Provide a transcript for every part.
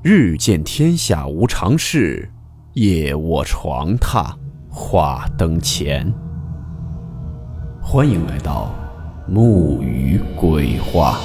日见天下无常事，夜卧床榻话灯前。欢迎来到木鱼鬼话。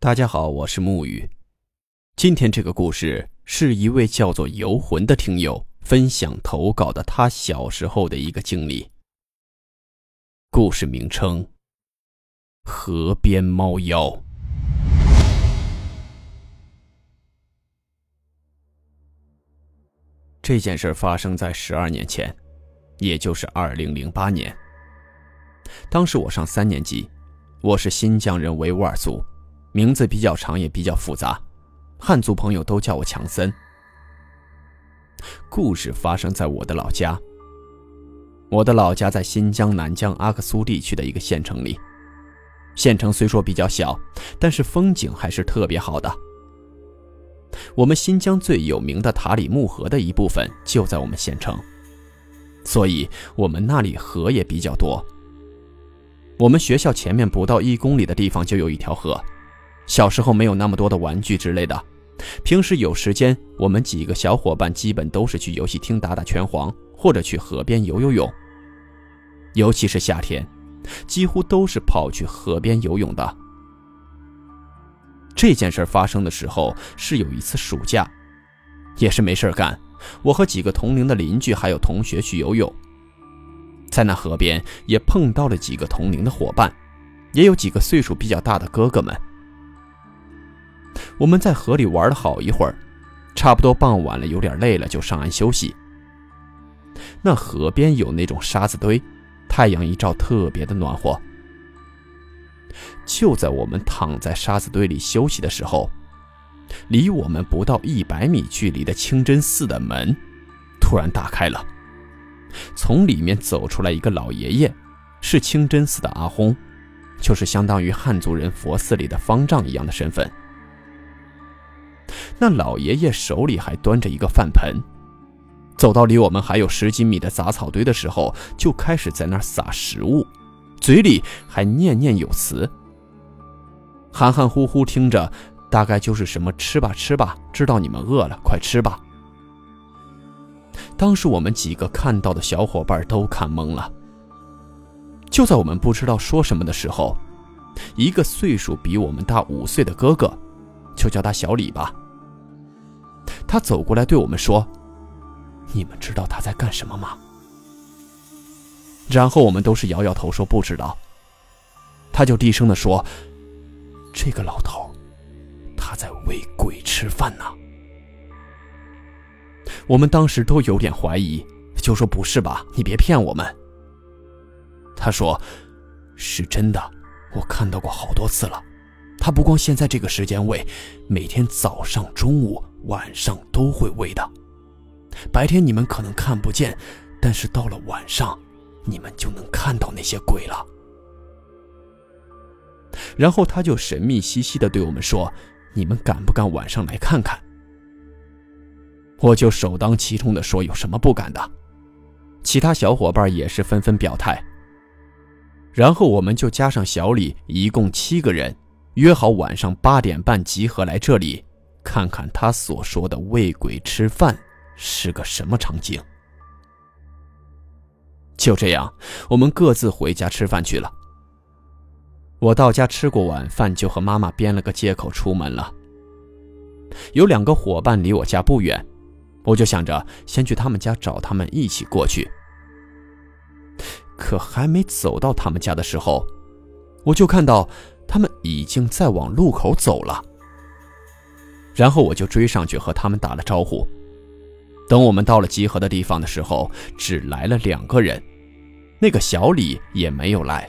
大家好，我是木鱼。今天这个故事是一位叫做游魂的听友。分享投稿的他小时候的一个经历。故事名称：河边猫妖。这件事发生在十二年前，也就是二零零八年。当时我上三年级，我是新疆人维吾尔族，名字比较长也比较复杂，汉族朋友都叫我强森。故事发生在我的老家。我的老家在新疆南疆阿克苏地区的一个县城里。县城虽说比较小，但是风景还是特别好的。我们新疆最有名的塔里木河的一部分就在我们县城，所以我们那里河也比较多。我们学校前面不到一公里的地方就有一条河。小时候没有那么多的玩具之类的。平时有时间，我们几个小伙伴基本都是去游戏厅打打拳皇，或者去河边游游泳。尤其是夏天，几乎都是跑去河边游泳的。这件事发生的时候是有一次暑假，也是没事干，我和几个同龄的邻居还有同学去游泳，在那河边也碰到了几个同龄的伙伴，也有几个岁数比较大的哥哥们。我们在河里玩了好一会儿，差不多傍晚了，有点累了，就上岸休息。那河边有那种沙子堆，太阳一照特别的暖和。就在我们躺在沙子堆里休息的时候，离我们不到一百米距离的清真寺的门突然打开了，从里面走出来一个老爷爷，是清真寺的阿訇，就是相当于汉族人佛寺里的方丈一样的身份。那老爷爷手里还端着一个饭盆，走到离我们还有十几米的杂草堆的时候，就开始在那儿撒食物，嘴里还念念有词，含含糊糊听着，大概就是什么“吃吧吃吧”，知道你们饿了，快吃吧。当时我们几个看到的小伙伴都看懵了。就在我们不知道说什么的时候，一个岁数比我们大五岁的哥哥，就叫他小李吧。他走过来对我们说：“你们知道他在干什么吗？”然后我们都是摇摇头说不知道。他就低声的说：“这个老头，他在喂鬼吃饭呢。”我们当时都有点怀疑，就说：“不是吧？你别骗我们。”他说：“是真的，我看到过好多次了。他不光现在这个时间喂，每天早上、中午。”晚上都会喂的，白天你们可能看不见，但是到了晚上，你们就能看到那些鬼了。然后他就神秘兮兮的对我们说：“你们敢不敢晚上来看看？”我就首当其冲的说：“有什么不敢的？”其他小伙伴也是纷纷表态。然后我们就加上小李，一共七个人，约好晚上八点半集合来这里。看看他所说的喂鬼吃饭是个什么场景。就这样，我们各自回家吃饭去了。我到家吃过晚饭，就和妈妈编了个借口出门了。有两个伙伴离我家不远，我就想着先去他们家找他们一起过去。可还没走到他们家的时候，我就看到他们已经在往路口走了。然后我就追上去和他们打了招呼。等我们到了集合的地方的时候，只来了两个人，那个小李也没有来。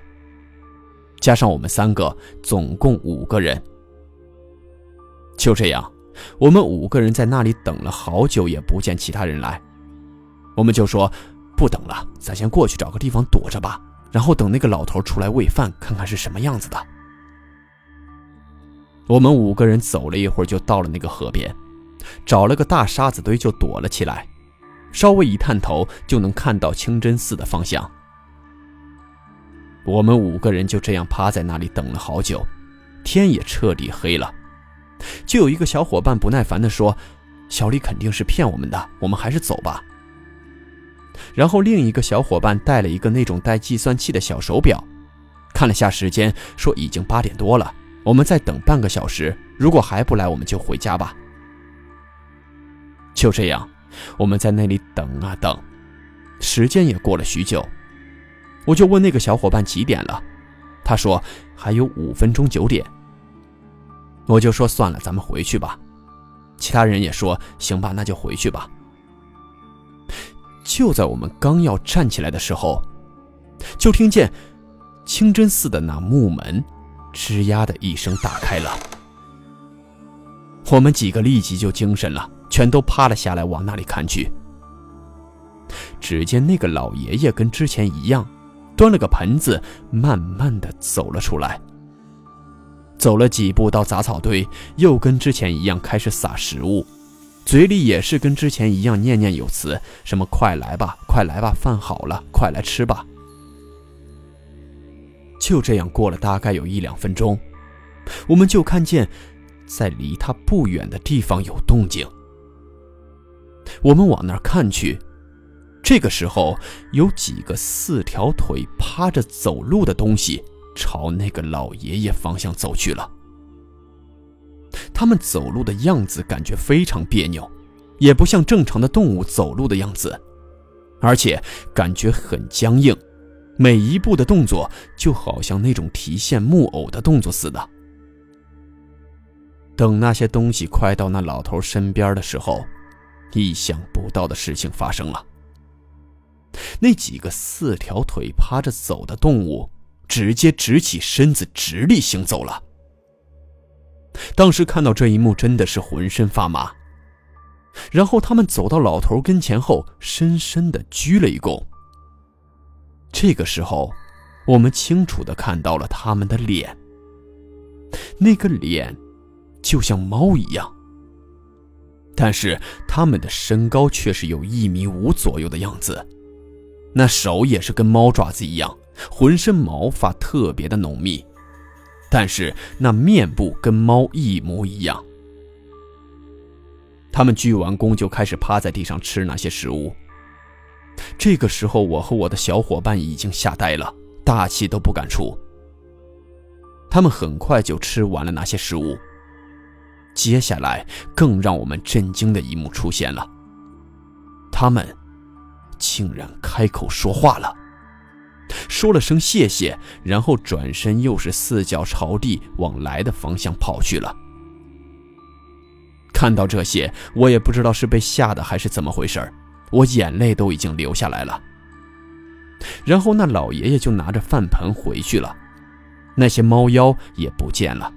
加上我们三个，总共五个人。就这样，我们五个人在那里等了好久，也不见其他人来。我们就说不等了，咱先过去找个地方躲着吧，然后等那个老头出来喂饭，看看是什么样子的。我们五个人走了一会儿，就到了那个河边，找了个大沙子堆就躲了起来。稍微一探头就能看到清真寺的方向。我们五个人就这样趴在那里等了好久，天也彻底黑了。就有一个小伙伴不耐烦地说：“小李肯定是骗我们的，我们还是走吧。”然后另一个小伙伴带了一个那种带计算器的小手表，看了下时间，说已经八点多了，我们再等半个小时，如果还不来，我们就回家吧。就这样，我们在那里等啊等，时间也过了许久，我就问那个小伙伴几点了，他说还有五分钟九点。我就说算了，咱们回去吧。其他人也说行吧，那就回去吧。就在我们刚要站起来的时候，就听见清真寺的那木门吱呀的一声打开了。我们几个立即就精神了，全都趴了下来往那里看去。只见那个老爷爷跟之前一样，端了个盆子，慢慢的走了出来。走了几步到杂草堆，又跟之前一样开始撒食物。嘴里也是跟之前一样念念有词，什么“快来吧，快来吧，饭好了，快来吃吧。”就这样过了大概有一两分钟，我们就看见，在离他不远的地方有动静。我们往那儿看去，这个时候有几个四条腿趴着走路的东西朝那个老爷爷方向走去了。他们走路的样子感觉非常别扭，也不像正常的动物走路的样子，而且感觉很僵硬，每一步的动作就好像那种提线木偶的动作似的。等那些东西快到那老头身边的时候，意想不到的事情发生了。那几个四条腿趴着走的动物，直接直起身子，直立行走了。当时看到这一幕，真的是浑身发麻。然后他们走到老头跟前后，深深的鞠了一躬。这个时候，我们清楚的看到了他们的脸。那个脸，就像猫一样，但是他们的身高却是有一米五左右的样子。那手也是跟猫爪子一样，浑身毛发特别的浓密。但是那面部跟猫一模一样。他们鞠完躬就开始趴在地上吃那些食物。这个时候，我和我的小伙伴已经吓呆了，大气都不敢出。他们很快就吃完了那些食物。接下来，更让我们震惊的一幕出现了。他们竟然开口说话了。说了声谢谢，然后转身又是四脚朝地往来的方向跑去了。看到这些，我也不知道是被吓的还是怎么回事儿我眼泪都已经流下来了。然后那老爷爷就拿着饭盆回去了，那些猫妖也不见了。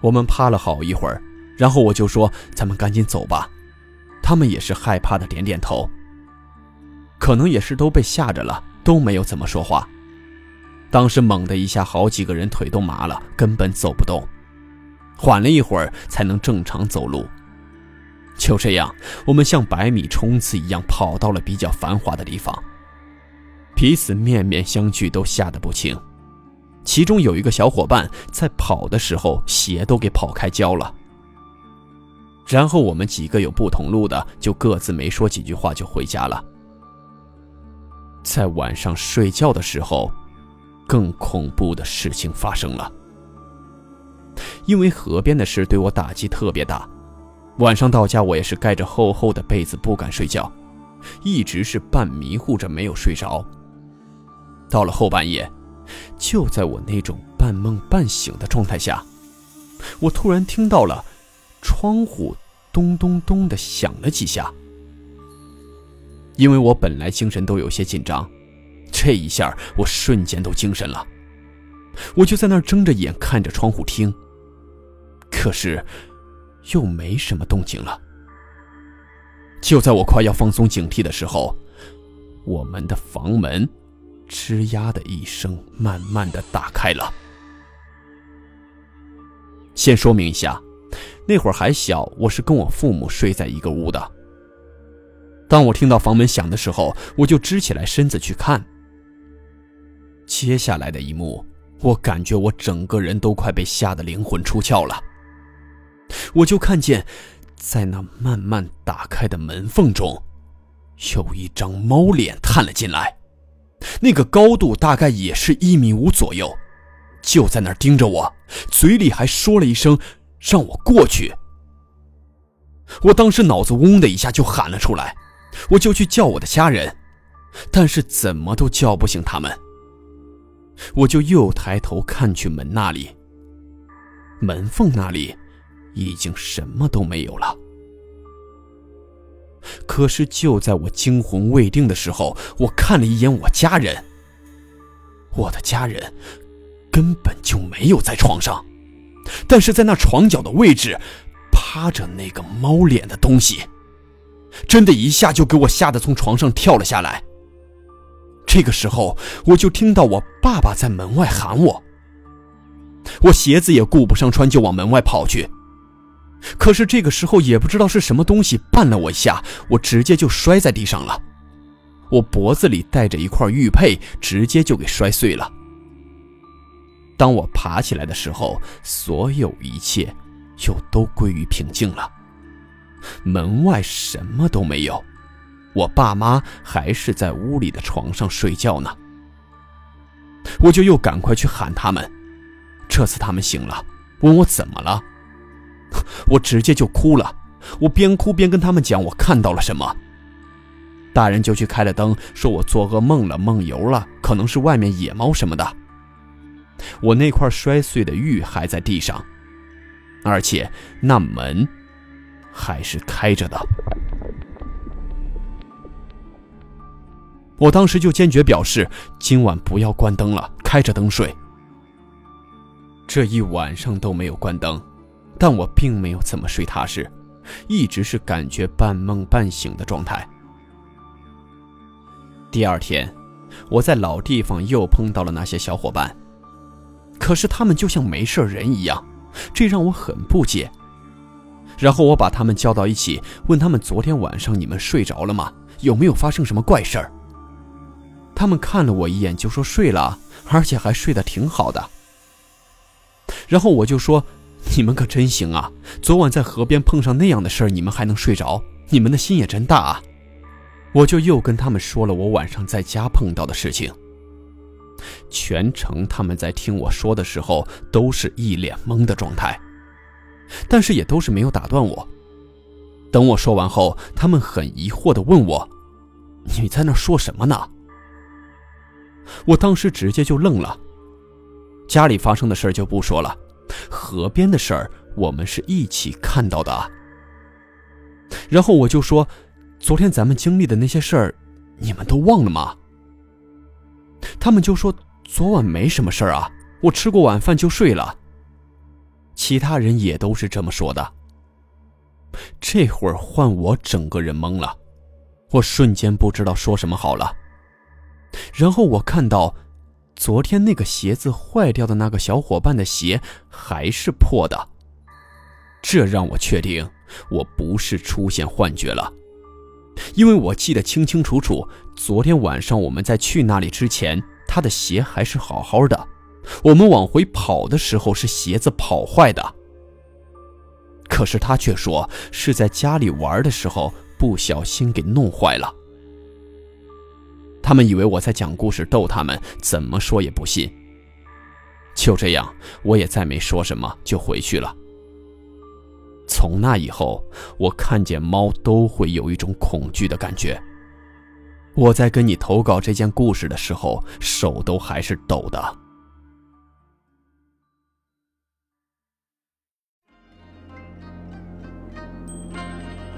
我们趴了好一会儿，然后我就说：“咱们赶紧走吧。”他们也是害怕的点点头，可能也是都被吓着了。都没有怎么说话。当时猛的一下，好几个人腿都麻了，根本走不动。缓了一会儿，才能正常走路。就这样，我们像百米冲刺一样跑到了比较繁华的地方。彼此面面相觑，都吓得不轻。其中有一个小伙伴在跑的时候，鞋都给跑开胶了。然后我们几个有不同路的，就各自没说几句话就回家了。在晚上睡觉的时候，更恐怖的事情发生了。因为河边的事对我打击特别大，晚上到家我也是盖着厚厚的被子不敢睡觉，一直是半迷糊着没有睡着。到了后半夜，就在我那种半梦半醒的状态下，我突然听到了窗户咚咚咚的响了几下。因为我本来精神都有些紧张，这一下我瞬间都精神了，我就在那儿睁着眼看着窗户听，可是又没什么动静了。就在我快要放松警惕的时候，我们的房门吱呀的一声慢慢的打开了。先说明一下，那会儿还小，我是跟我父母睡在一个屋的。当我听到房门响的时候，我就支起来身子去看。接下来的一幕，我感觉我整个人都快被吓得灵魂出窍了。我就看见，在那慢慢打开的门缝中，有一张猫脸探了进来，那个高度大概也是一米五左右，就在那儿盯着我，嘴里还说了一声“让我过去”。我当时脑子嗡的一下就喊了出来。我就去叫我的家人，但是怎么都叫不醒他们。我就又抬头看去门那里，门缝那里已经什么都没有了。可是就在我惊魂未定的时候，我看了一眼我家人，我的家人根本就没有在床上，但是在那床角的位置趴着那个猫脸的东西。真的一下就给我吓得从床上跳了下来。这个时候，我就听到我爸爸在门外喊我，我鞋子也顾不上穿，就往门外跑去。可是这个时候也不知道是什么东西绊了我一下，我直接就摔在地上了。我脖子里带着一块玉佩，直接就给摔碎了。当我爬起来的时候，所有一切又都归于平静了。门外什么都没有，我爸妈还是在屋里的床上睡觉呢。我就又赶快去喊他们，这次他们醒了，问我怎么了，我直接就哭了。我边哭边跟他们讲我看到了什么。大人就去开了灯，说我做噩梦了，梦游了，可能是外面野猫什么的。我那块摔碎的玉还在地上，而且那门。还是开着的。我当时就坚决表示，今晚不要关灯了，开着灯睡。这一晚上都没有关灯，但我并没有怎么睡踏实，一直是感觉半梦半醒的状态。第二天，我在老地方又碰到了那些小伙伴，可是他们就像没事人一样，这让我很不解。然后我把他们叫到一起，问他们昨天晚上你们睡着了吗？有没有发生什么怪事儿？他们看了我一眼就说睡了，而且还睡得挺好的。然后我就说：“你们可真行啊！昨晚在河边碰上那样的事儿，你们还能睡着？你们的心也真大啊！”我就又跟他们说了我晚上在家碰到的事情。全程他们在听我说的时候，都是一脸懵的状态。但是也都是没有打断我。等我说完后，他们很疑惑地问我：“你在那说什么呢？”我当时直接就愣了。家里发生的事就不说了，河边的事儿我们是一起看到的。然后我就说：“昨天咱们经历的那些事儿，你们都忘了吗？”他们就说：“昨晚没什么事儿啊，我吃过晚饭就睡了。”其他人也都是这么说的。这会儿换我整个人懵了，我瞬间不知道说什么好了。然后我看到，昨天那个鞋子坏掉的那个小伙伴的鞋还是破的，这让我确定我不是出现幻觉了，因为我记得清清楚楚，昨天晚上我们在去那里之前，他的鞋还是好好的。我们往回跑的时候是鞋子跑坏的，可是他却说是在家里玩的时候不小心给弄坏了。他们以为我在讲故事逗他们，怎么说也不信。就这样，我也再没说什么，就回去了。从那以后，我看见猫都会有一种恐惧的感觉。我在跟你投稿这件故事的时候，手都还是抖的。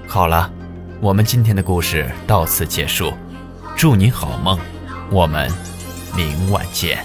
好了，我们今天的故事到此结束，祝你好梦，我们明晚见。